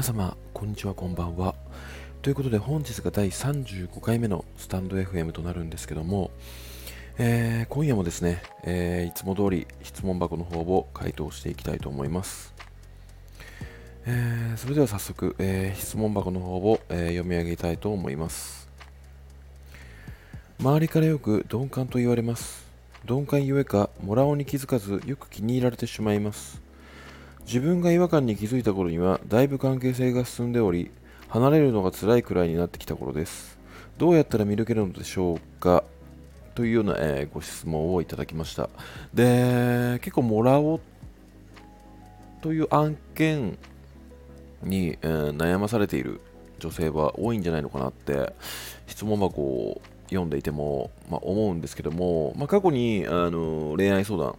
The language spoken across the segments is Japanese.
皆様こんにちはこんばんは。ということで本日が第35回目のスタンド FM となるんですけども、えー、今夜もですね、えー、いつも通り質問箱の方を回答していきたいと思います、えー、それでは早速、え質問箱の方を、え読み上げたいと思います。周りからよく鈍感と言われます。鈍感ゆえかモラオに気づかずよく気に入られてしまいます。自分が違和感に気づいた頃にはだいぶ関係性が進んでおり離れるのが辛いくらいになってきた頃です。どうやったら見抜けるのでしょうか？というような、えー、ご質問をいただきました。で結構もらおうという案件に、えー、悩まされている女性は多いんじゃないのかなって質問箱を読んでいても、まあ、思うんですけども、まあ、過去にあの恋愛相談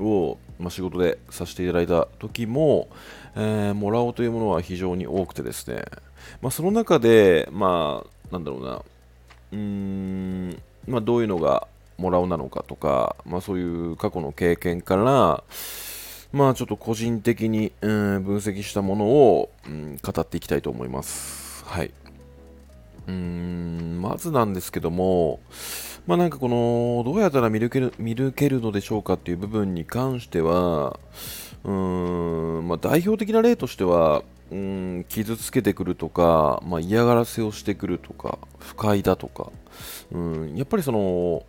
を、まあ、仕事でさせていただいた時も、えー、もらおうというものは非常に多くてですね、まあ、その中で、まあ、なんだろうな、うーん、まあ、どういうのがもらおうなのかとか、まあ、そういう過去の経験から、まあ、ちょっと個人的に、うん、分析したものを、うん、語っていきたいと思います。はい。うん、まずなんですけども、まあなんかこの、どうやったら見抜ける見抜けるのでしょうかっていう部分に関しては、うーん、まあ代表的な例としては、うん、傷つけてくるとか、まあ、嫌がらせをしてくるとか、不快だとか、うん、やっぱりその、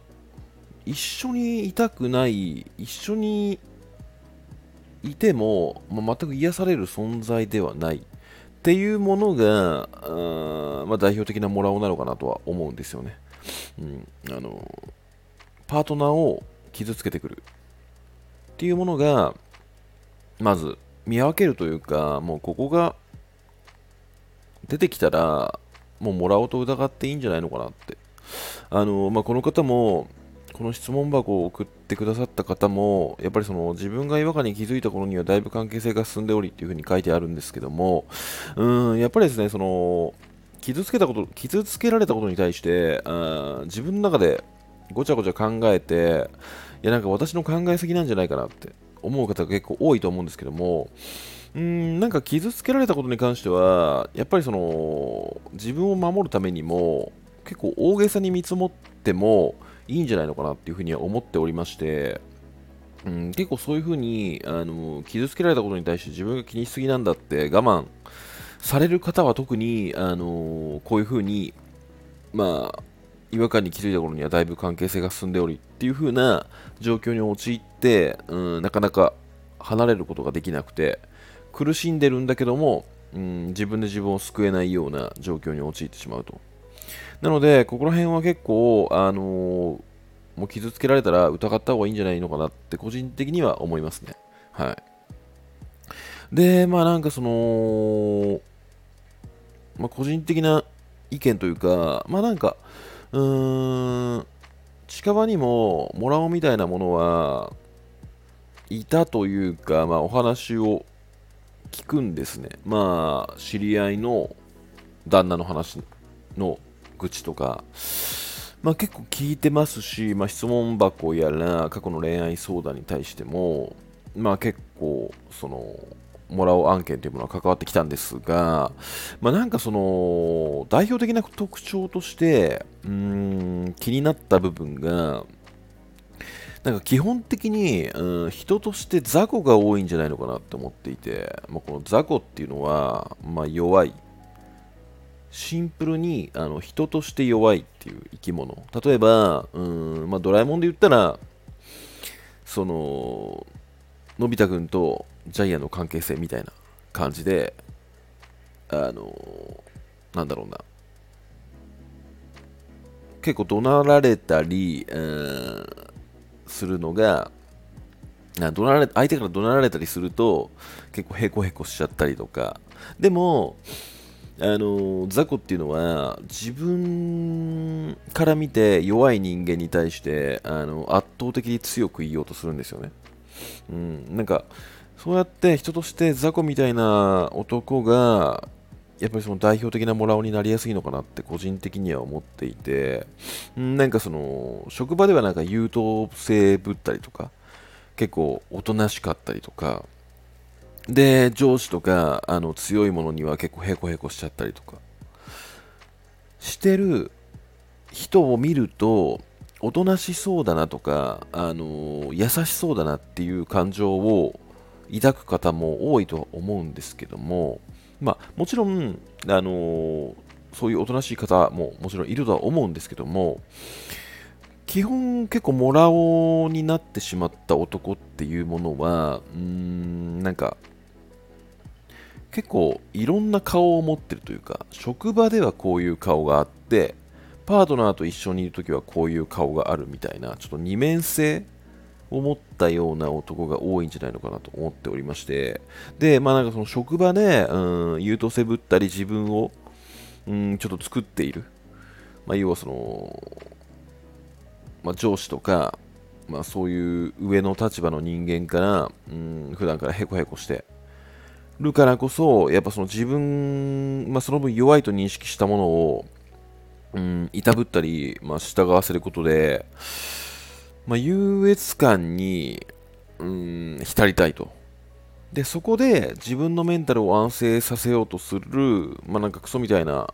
一緒にいたくない、一緒にいても、まあ、全く癒される存在ではないっていうものが、あまあ、代表的なモラオなのかなとは思うんですよね。うん、あのパートナーを傷つけてくるっていうものがまず見分けるというかもうここが出てきたらもうもらおうと疑っていいんじゃないのかなって。あの、まあ、この方もこの質問箱を送ってくださった方もやっぱりその自分が違和感に気づいた頃にはだいぶ関係性が進んでおりっていうふうに書いてあるんですけどもうんやっぱりですねその傷つけたこと、傷つけられたことに対して、あ自分の中でごちゃごちゃ考えて、いや、なんか私の考えすぎなんじゃないかなって思う方が結構多いと思うんですけども、うん、なんか傷つけられたことに関しては、やっぱりその、自分を守るためにも、結構大げさに見積もってもいいんじゃないのかなっていうふうには思っておりまして、うん、結構そういうふうにあの傷つけられたことに対して自分が気にしすぎなんだって我慢される方は特に、あの、こういうふうに、まあ、違和感に気づいた頃にはだいぶ関係性が進んでおりっていう風な状況に陥って、うん、なかなか離れることができなくて苦しんでるんだけども、うん、自分で自分を救えないような状況に陥ってしまうと。なのでここら辺は結構あのー、もう傷つけられたら疑った方がいいんじゃないのかなって個人的には思いますね。はい。でまあなんかそのまあ、個人的な意見というか、まあなんか、うーん、近場にももらおうみたいなものはいたというか、まあ、お話を聞くんですね。まあ、知り合いの旦那の話の愚痴とか、まあ、結構聞いてますし、まあ、質問箱やら過去の恋愛相談に対しても、まあ、結構そのもらう案件というものは関わってきたんですが、まあ、なんかその代表的な特徴としてうん気になった部分がなんか基本的に、うん、人として雑魚が多いんじゃないのかなって思っていて、まあ、この雑魚っていうのは、まあ、弱い。シンプルにあの人として弱いっていう生き物。例えばうん、まあ、ドラえもんで言ったらそののび太くんとジャイアンの関係性みたいな感じで、あのなんだろうな、結構怒鳴られたり、うん、するのが、怒鳴られ相手から怒鳴られたりすると結構へこへこしちゃったりとか。でもあの雑魚っていうのは自分から見て弱い人間に対してあの圧倒的に強く言おうとするんですよね。うん、なんかそうやって人として雑魚みたいな男がやっぱりその代表的なモラオになりやすいのかなって個人的には思っていて、なんかその職場ではなんか優等生ぶったりとか結構おとなしかったりとかで、上司とか、あの、強いものには結構ヘコヘコしちゃったりとか、してる人を見ると、おとなしそうだなとか、あの優しそうだなっていう感情を抱く方も多いとは思うんですけども、まあ、もちろん、あのそういうおとなしい方ももちろんいるとは思うんですけども、基本結構モラオになってしまった男っていうものは、うーん、なんか、結構いろんな顔を持ってるというか、職場ではこういう顔があって、パートナーと一緒にいるときはこういう顔があるみたいな、ちょっと二面性を持ったような男が多いんじゃないのかなと思っておりまして、で、まあなんかその職場で、うん、優等生ぶったり自分を、うん、ちょっと作っている。まあ、要はその、まあ、上司とか、まあ、そういう上の立場の人間から、うん、普段からへこへこしてるからこそ、やっぱその自分、まあ、その分弱いと認識したものを、うん、いたぶったり、まあ、従わせることで、まあ、優越感に、うん、浸りたいと。で、そこで自分のメンタルを安定させようとする、まあ、なんかクソみたいな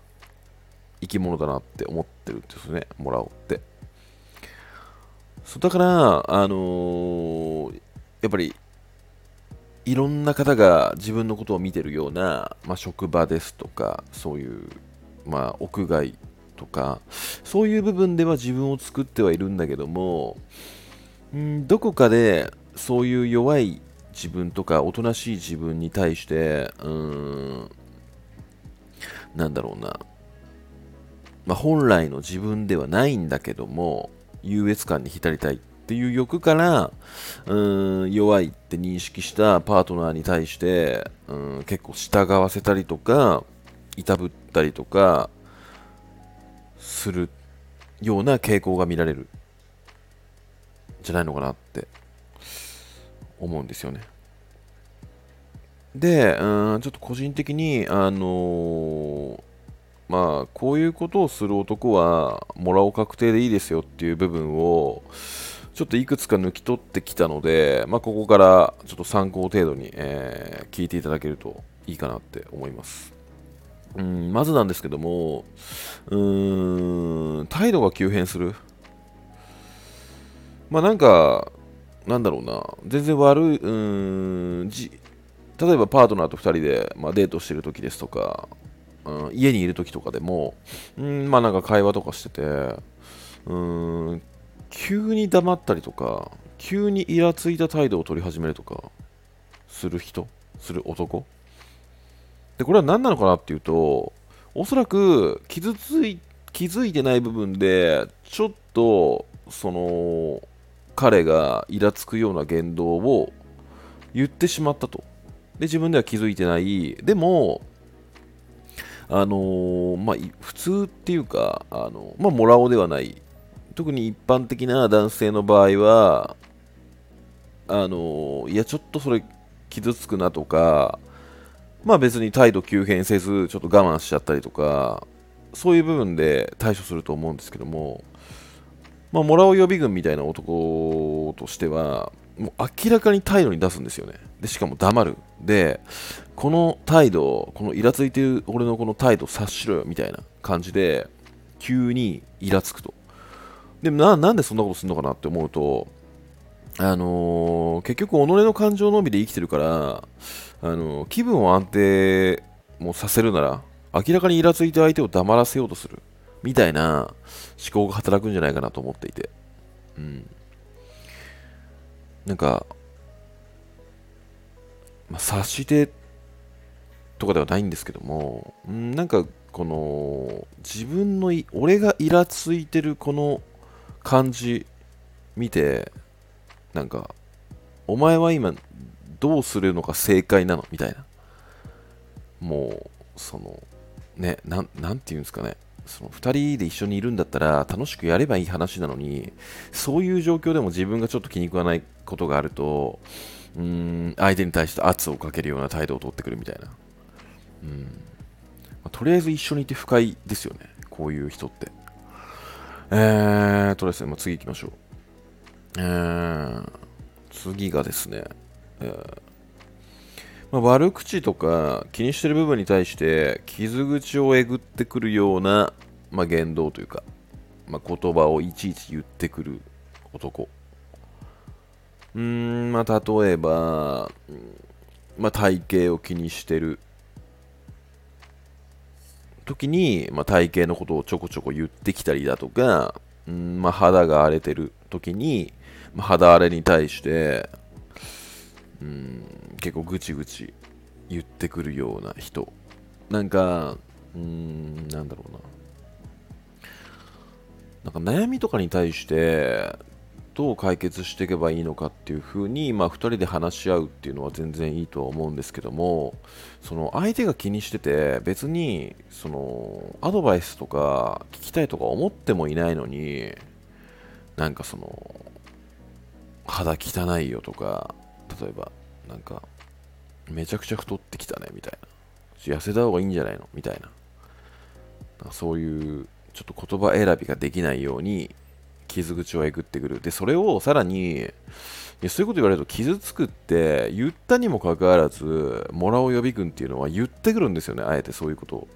生き物だなって思ってるんですね、もらおうって。そうだから、あのー、やっぱり、いろんな方が自分のことを見てるような、まあ、職場ですとか、そういう、まあ、屋外とか、そういう部分では自分を作ってはいるんだけども、んどこかでそういう弱い自分とか、おとなしい自分に対して、うーん、なんだろうな、まあ、本来の自分ではないんだけども、優越感に浸りたいっていう欲からうん弱いって認識したパートナーに対してうん結構従わせたりとかいたぶったりとかするような傾向が見られるじゃないのかなって思うんですよね。で、うんちょっと個人的に、あのー、まあ、こういうことをする男は、もらおう確定でいいですよっていう部分を、ちょっといくつか抜き取ってきたので、まあ、ここからちょっと参考程度に、えー、聞いていただけるといいかなって思います。うんまずなんですけども、うーん、態度が急変する。まあなんか、なんだろうな、全然悪い、うん、じ例えばパートナーと2人で、まあ、デートしてる時ですとか、うん、家にいる時とかでも、うん、まあなんか会話とかしてて、うん、急に黙ったりとか、急にイラついた態度を取り始めるとか、する人？する男？で、これは何なのかなっていうと、おそらく傷つい、気づいてない部分で、ちょっと、その、彼がイラつくような言動を言ってしまったと。で、自分では気づいてない。でも、あのー、まあ、普通っていうか、あのまあ、もらおうではない。特に一般的な男性の場合は、あのー、いや、ちょっとそれ傷つくなとか、まあ別に態度急変せず、ちょっと我慢しちゃったりとか、そういう部分で対処すると思うんですけども、まあ、もらう予備軍みたいな男としては、もう明らかに態度に出すんですよね。で、しかも黙る。で、この態度、このイラついてる俺のこの態度察しろよみたいな感じで、急にイラつくと。でもな、なんでそんなことするのかなって思うと、あのー、結局、己の感情のみで生きてるから、あの、気分を安定もさせるなら、明らかにイラついて相手を黙らせようとする。みたいな思考が働くんじゃないかなと思っていて。うん。なんか、まあ、察してとかではないんですけども、うん、なんかこの自分の俺がイラついてるこの感じ見てなんかお前は今どうするのが正解なの？みたいな。もうそのねななんていうんですかね。その2人で一緒にいるんだったら楽しくやればいい話なのにそういう状況でも自分がちょっと気に食わないことがあるとうーん相手に対して圧をかけるような態度を取ってくるみたいな。うん、まあ、とりあえず一緒にいて不快ですよね。こういう人って。えーとですね、まあ、次行きましょう。えー、次がですね、えー。まあ、悪口とか気にしてる部分に対して傷口をえぐってくるような、まあ、言動というか、まあ、言葉をいちいち言ってくる男。うんまあ例えば、まあ、体型を気にしてる。時に、まあ、体型のことをちょこちょこ言ってきたりだとか、うんまあ、肌が荒れてる時に、まあ、肌荒れに対してうん結構ぐちぐち言ってくるような人。なんかうんなんだろうな。なんか悩みとかに対してどう解決していけばいいのかっていうふうに、まあ、2人で話し合うっていうのは全然いいとは思うんですけどもその相手が気にしてて別にそのアドバイスとか聞きたいとか思ってもいないのになんかその肌汚いよとか例えばなんかめちゃくちゃ太ってきたねみたいな。痩せた方がいいんじゃないの？みたいな。そういうちょっと言葉選びができないように傷口をえぐってくる。でそれをさらにいやそういうこと言われると傷つくって言ったにもかかわらずモラオ予備軍っていうのは言ってくるんですよね。あえてそういうことを。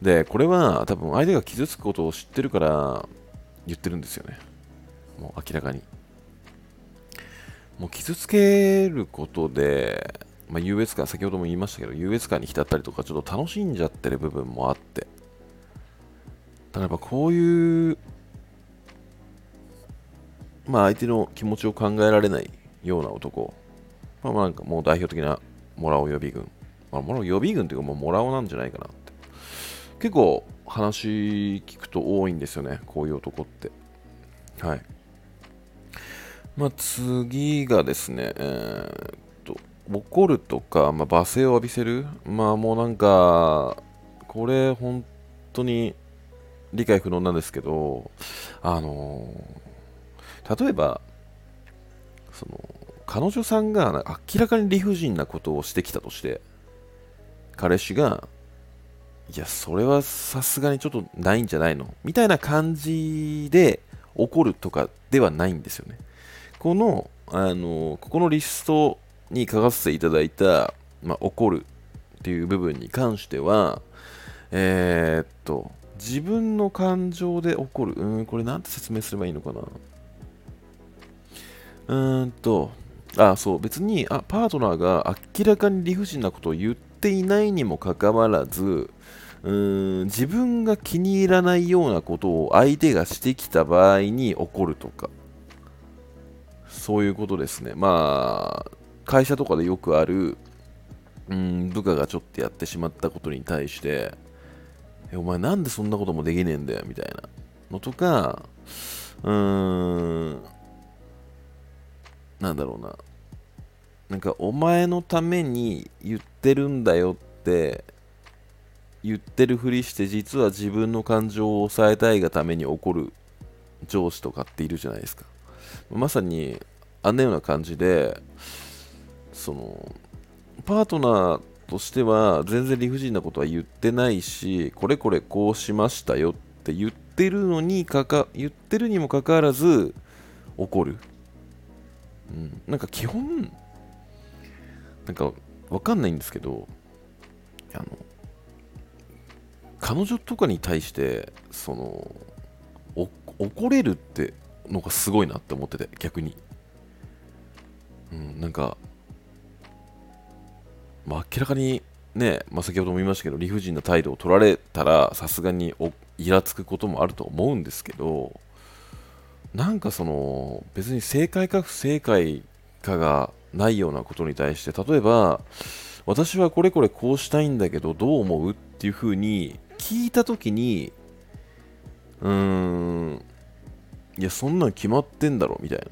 でこれは多分相手が傷つくことを知ってるから言ってるんですよね。もう明らかに。もう傷つけることで、まあ、優越感、先ほども言いましたけど、優越感に浸ったりとか、ちょっと楽しんじゃってる部分もあって、ただやっぱこういう、まあ相手の気持ちを考えられないような男、まあなんかもう代表的なモラオ予備軍、まあ、モラオ予備軍っていうかもうモラオなんじゃないかなって。結構話聞くと多いんですよね、こういう男って。はい。まあ、次がですね、えー、っと、怒るとか、まあ、罵声を浴びせる。まあ、もうなんか、これ、本当に理解不能なんですけど、あのー、例えば、その、彼女さんが明らかに理不尽なことをしてきたとして、彼氏が、いや、それはさすがにちょっとないんじゃないの？みたいな感じで怒るとかではないんですよね。この、あの、ここのリストに書かせていただいた、まあ、怒るっていう部分に関しては、えー、っと、自分の感情で怒る。うん、これなんて説明すればいいのかな。うーんと、あ、そう、別に、あ、パートナーが明らかに理不尽なことを言っていないにもかかわらず、うーん自分が気に入らないようなことを相手がしてきた場合に怒るとか、そういうことですね。まあ、会社とかでよくある、うん、部下がちょっとやってしまったことに対して、え、お前なんでそんなこともできねえんだよ、みたいなのとか、うーん、なんだろうな。なんか、お前のために言ってるんだよって言ってるふりして実は自分の感情を抑えたいがために怒る上司とかっているじゃないですかまさにあんなような感じでそのパートナーとしては全然理不尽なことは言ってないしこれこれこうしましたよって言ってるのにかか言ってるにもかかわらず怒る、うん、なんか基本なんかわかんないんですけどあの彼女とかに対してその怒れるってのがすごいなって思ってて逆に。うん、なんか、まあ、明らかにね、まあ、先ほども言いましたけど理不尽な態度を取られたらさすがにイラつくこともあると思うんですけどなんかその別に正解か不正解かがないようなことに対して例えば私はこれこれこうしたいんだけどどう思うっていうふうに聞いた時にうーんいやそんなん決まってんだろみたいな。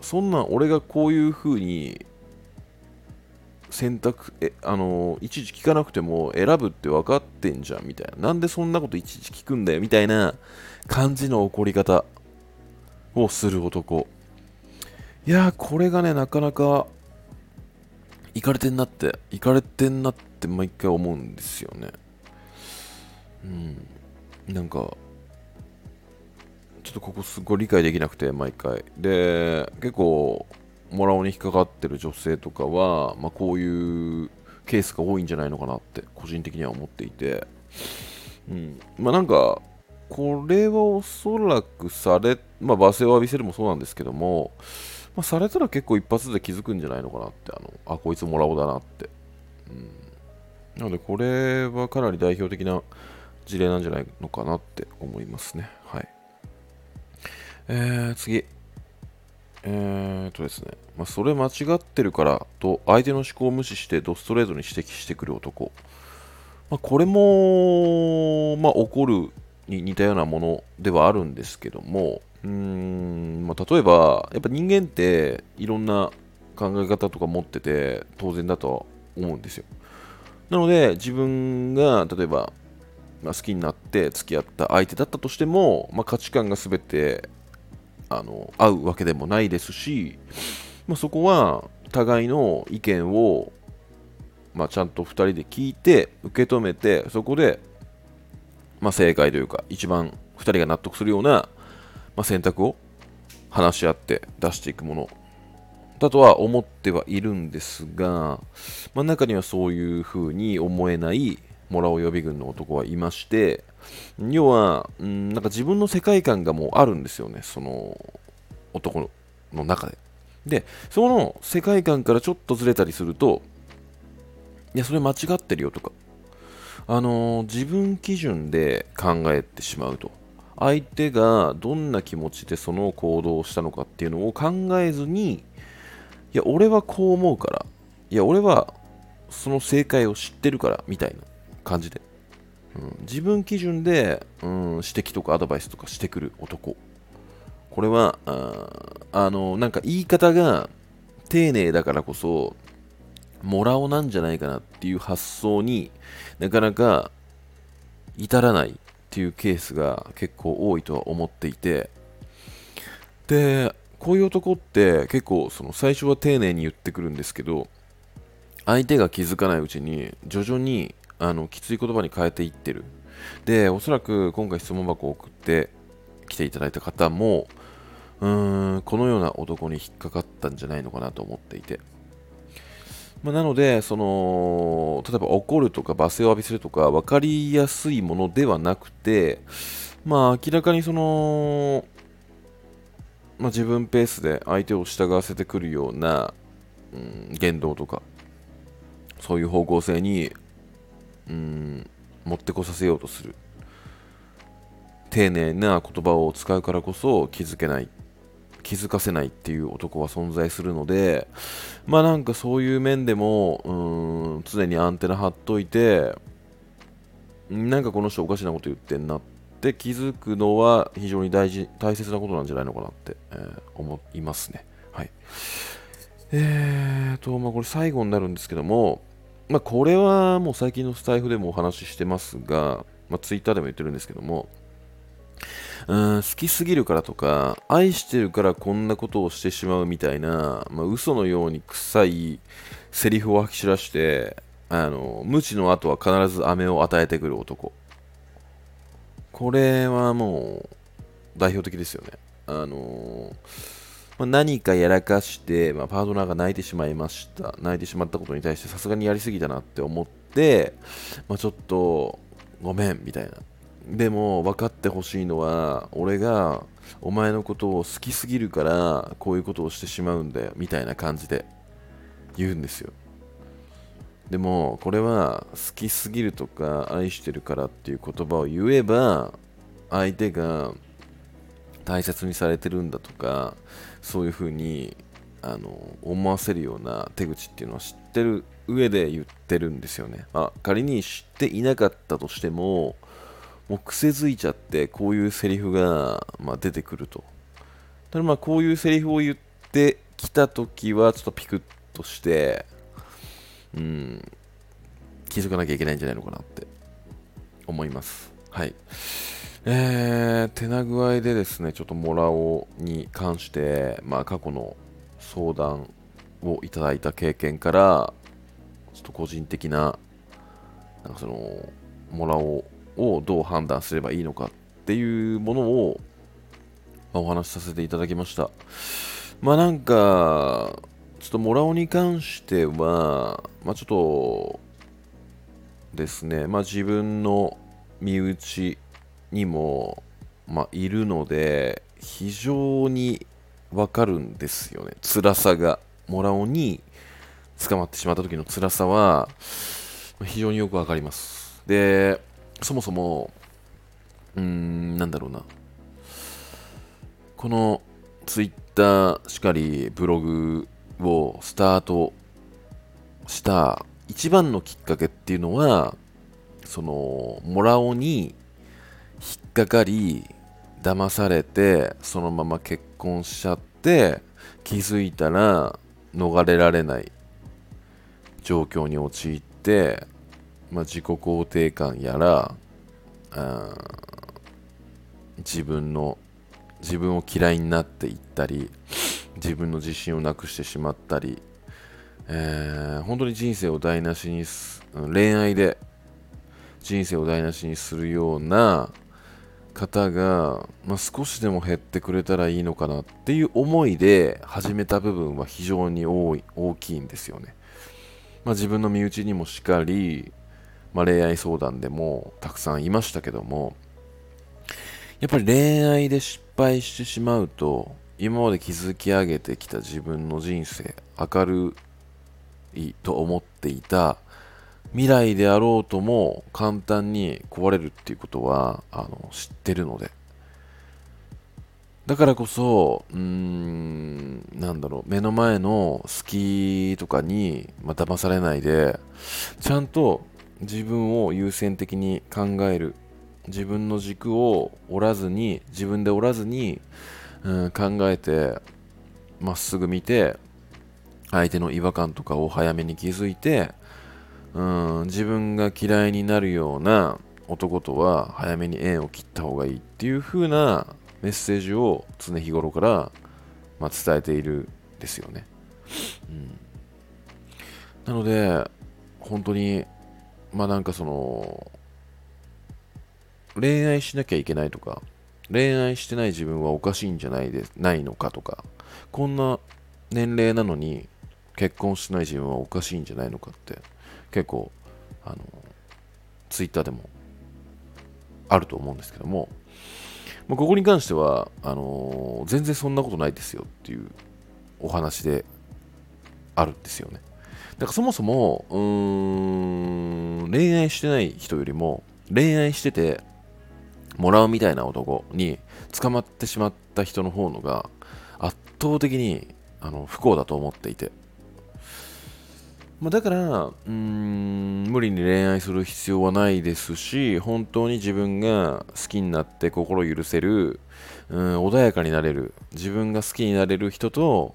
そんなん俺がこういう風に選択えあのいちいち聞かなくても選ぶって分かってんじゃんみたいな。なんでそんなこといちいち聞くんだよみたいな感じの怒り方。をする男。いやこれがねなかなかいかれてんなっていかれてんなって毎回思うんですよね。うん。なんかちょっとここすごい理解できなくて、毎回。で、結構、モラオに引っかかってる女性とかは、まあ、こういうケースが多いんじゃないのかなって個人的には思っていて、うん。まあ、なんかこれはおそらくされ、まあ、罵声を浴びせるもそうなんですけども、まあ、されたら結構一発で気づくんじゃないのかなってあのあこいつもらおだなって、うん、なのでこれはかなり代表的な事例なんじゃないのかなって思いますね。はい。えー、次。えーとですね、まあ、それ間違ってるからと相手の思考を無視してドストレートに指摘してくる男、まあ、これも、まあ、怒るに似たようなものではあるんですけどもうん、まあ、例えばやっぱ人間っていろんな考え方とか持ってて当然だとは思うんですよ。なので自分が例えば、まあ、好きになって付き合った相手だったとしても、まあ、価値観が全てあの合うわけでもないですし、まあ、そこは互いの意見を、まあ、ちゃんと2人で聞いて受け止めてそこで、まあ、正解というか一番2人が納得するような、ま、選択を話し合って出していくもの。だとは思ってはいるんですが、まあ、中にはそういうふうに思えないモラオ予備軍の男はいまして、要は、うん、なんか自分の世界観がもうあるんですよね、その男の中で。で、その世界観からちょっとずれたりすると、いや、それ間違ってるよとか、あのー、自分基準で考えてしまうと。相手がどんな気持ちでその行動をしたのかっていうのを考えずに、いや、俺はこう思うから、いや、俺はその正解を知ってるから、みたいな感じで。うん、自分基準で、うん、指摘とかアドバイスとかしてくる男。これは、あの、なんか言い方が丁寧だからこそ、もらおなんじゃないかなっていう発想になかなか至らないっていうケースが結構多いとは思っていて、で、こういう男って結構その最初は丁寧に言ってくるんですけど、相手が気づかないうちに徐々にあのきつい言葉に変えていってる。で、おそらく今回質問箱を送って来ていただいた方も、うーん、このような男に引っかかったんじゃないのかなと思っていて。まあ、なので、その、例えば怒るとか罵声を浴びせるとか分かりやすいものではなくて、まあ明らかにその、まあ、自分ペースで相手を従わせてくるような、うん、言動とか、そういう方向性にうん持ってこさせようとする。丁寧な言葉を使うからこそ気づけない気づかせないっていう男は存在するのでまあなんかそういう面でもうん常にアンテナ張っといてなんかこの人おかしなこと言ってんなって気づくのは非常に大事大切なことなんじゃないのかなって、えー、思いますね。はい。えーとまあこれ最後になるんですけどもまあ、これはもう最近のスタイフでもお話ししてますが、まあ、ツイッターでも言ってるんですけども、うん好きすぎるからとか、愛してるからこんなことをしてしまうみたいな、まあ、嘘のように臭いセリフを吐き散らして、あの無知の後は必ず飴を与えてくる男。これはもう代表的ですよね。あのーまあ、何かやらかして、まあ、パートナーが泣いてしまいました。泣いてしまったことに対してさすがにやりすぎたなって思って、まあ、ちょっとごめんみたいな。でも分かってほしいのは、俺がお前のことを好きすぎるからこういうことをしてしまうんだよみたいな感じで言うんですよ。でもこれは好きすぎるとか愛してるからっていう言葉を言えば相手が大切にされてるんだとかそういうふうにあの思わせるような手口っていうのは知ってる上で言ってるんですよね。あ仮に知っていなかったとしてももう癖づいちゃってこういうセリフが、まあ、出てくると。ただまあこういうセリフを言ってきた時はちょっとピクッとしてうん気づかなきゃいけないんじゃないのかなって思います。はい。えー、手な具合でですね、ちょっとモラオに関して、まあ、過去の相談をいただいた経験から、ちょっと個人的な、なんかその、モラオをどう判断すればいいのかっていうものを、まあ、お話しさせていただきました。まあなんか、ちょっとモラオに関しては、まあちょっとですね、まあ自分の身内にも、まあ、いるので、非常にわかるんですよね。辛さが。モラオに捕まってしまった時の辛さは、非常によくわかります。で、そもそも、うーん、なんだろうな。このツイッターしかりブログをスタートした一番のきっかけっていうのは、その、モラオに引っかかり、騙されて、そのまま結婚しちゃって、気づいたら逃れられない状況に陥って、まあ、自己肯定感やら、自分の自分を嫌いになっていったり自分の自信をなくしてしまったり、えー、本当に人生を台無しにす恋愛で人生を台無しにするような方が、まあ、少しでも減ってくれたらいいのかなっていう思いで始めた部分は非常に多い大きいんですよね。まあ、自分の身内にもしかり、まあ、恋愛相談でもたくさんいましたけどもやっぱり恋愛で失敗してしまうと今まで築き上げてきた自分の人生明るいと思っていた未来であろうとも簡単に壊れるっていうことはあの知ってるので。だからこそうーんなんだろう目の前の好きとかに、まあ、騙されないでちゃんと自分を優先的に考える。自分の軸を折らずに自分で折らずに、うん、考えてまっすぐ見て相手の違和感とかを早めに気づいてうん自分が嫌いになるような男とは早めに縁を切った方がいいっていう風なメッセージを常日頃から、まあ、伝えているですよね、うん、なので本当にまあなんかその恋愛しなきゃいけないとか恋愛してない自分はおかしいんじゃないでないのかとかこんな年齢なのに結婚しない自分はおかしいんじゃないのかって結構あのツイッターでもあると思うんですけども、まあ、ここに関してはあの全然そんなことないですよっていうお話であるんですよね。だからそもそもうーん恋愛してない人よりも恋愛しててもらうみたいな男に捕まってしまった人の方のが圧倒的にあの不幸だと思っていて。まあ、だから、うん、無理に恋愛する必要はないですし、本当に自分が好きになって心許せる、うん、穏やかになれる、自分が好きになれる人と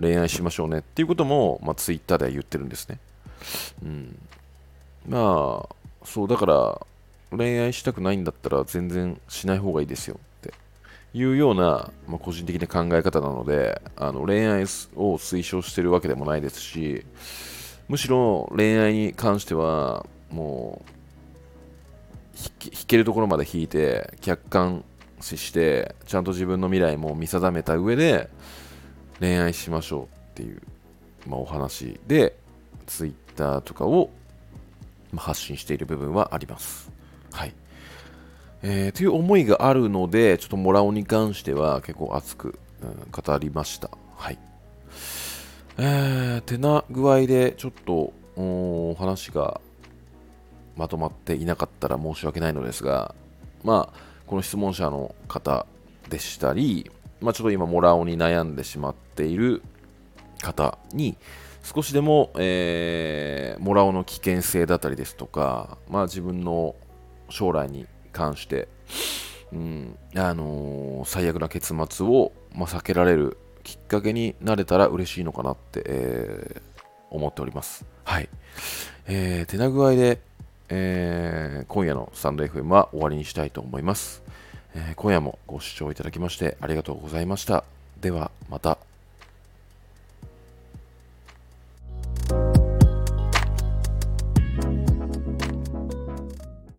恋愛しましょうねっていうことも、まあ、ツイッターでは言ってるんですね。うん。まあ、そう、だから、恋愛したくないんだったら全然しない方がいいですよっていうような、まあ、個人的な考え方なので、あの恋愛を推奨してるわけでもないですし、むしろ恋愛に関してはもう弾けるところまで弾いて客観視してちゃんと自分の未来も見定めた上で恋愛しましょうっていう、まあ、お話で Twitter とかを発信している部分はあります。はい。えー、という思いがあるので、ちょっとモラオに関しては結構熱く、うん、語りました。はい。えー、てな具合でちょっとお話がまとまっていなかったら申し訳ないのですが、まあ、この質問者の方でしたり、まあ、ちょっと今、モラオに悩んでしまっている方に、少しでも、えー、モラオの危険性だったりですとか、まあ、自分の将来に関して、うんあのー、最悪な結末を、まあ、避けられるきっかけになれたら嬉しいのかなって、えー、思っております。はい。えー、手な具合で、えー、今夜のスタンド FM は終わりにしたいと思います、えー、今夜もご視聴いただきましてありがとうございました。ではまた。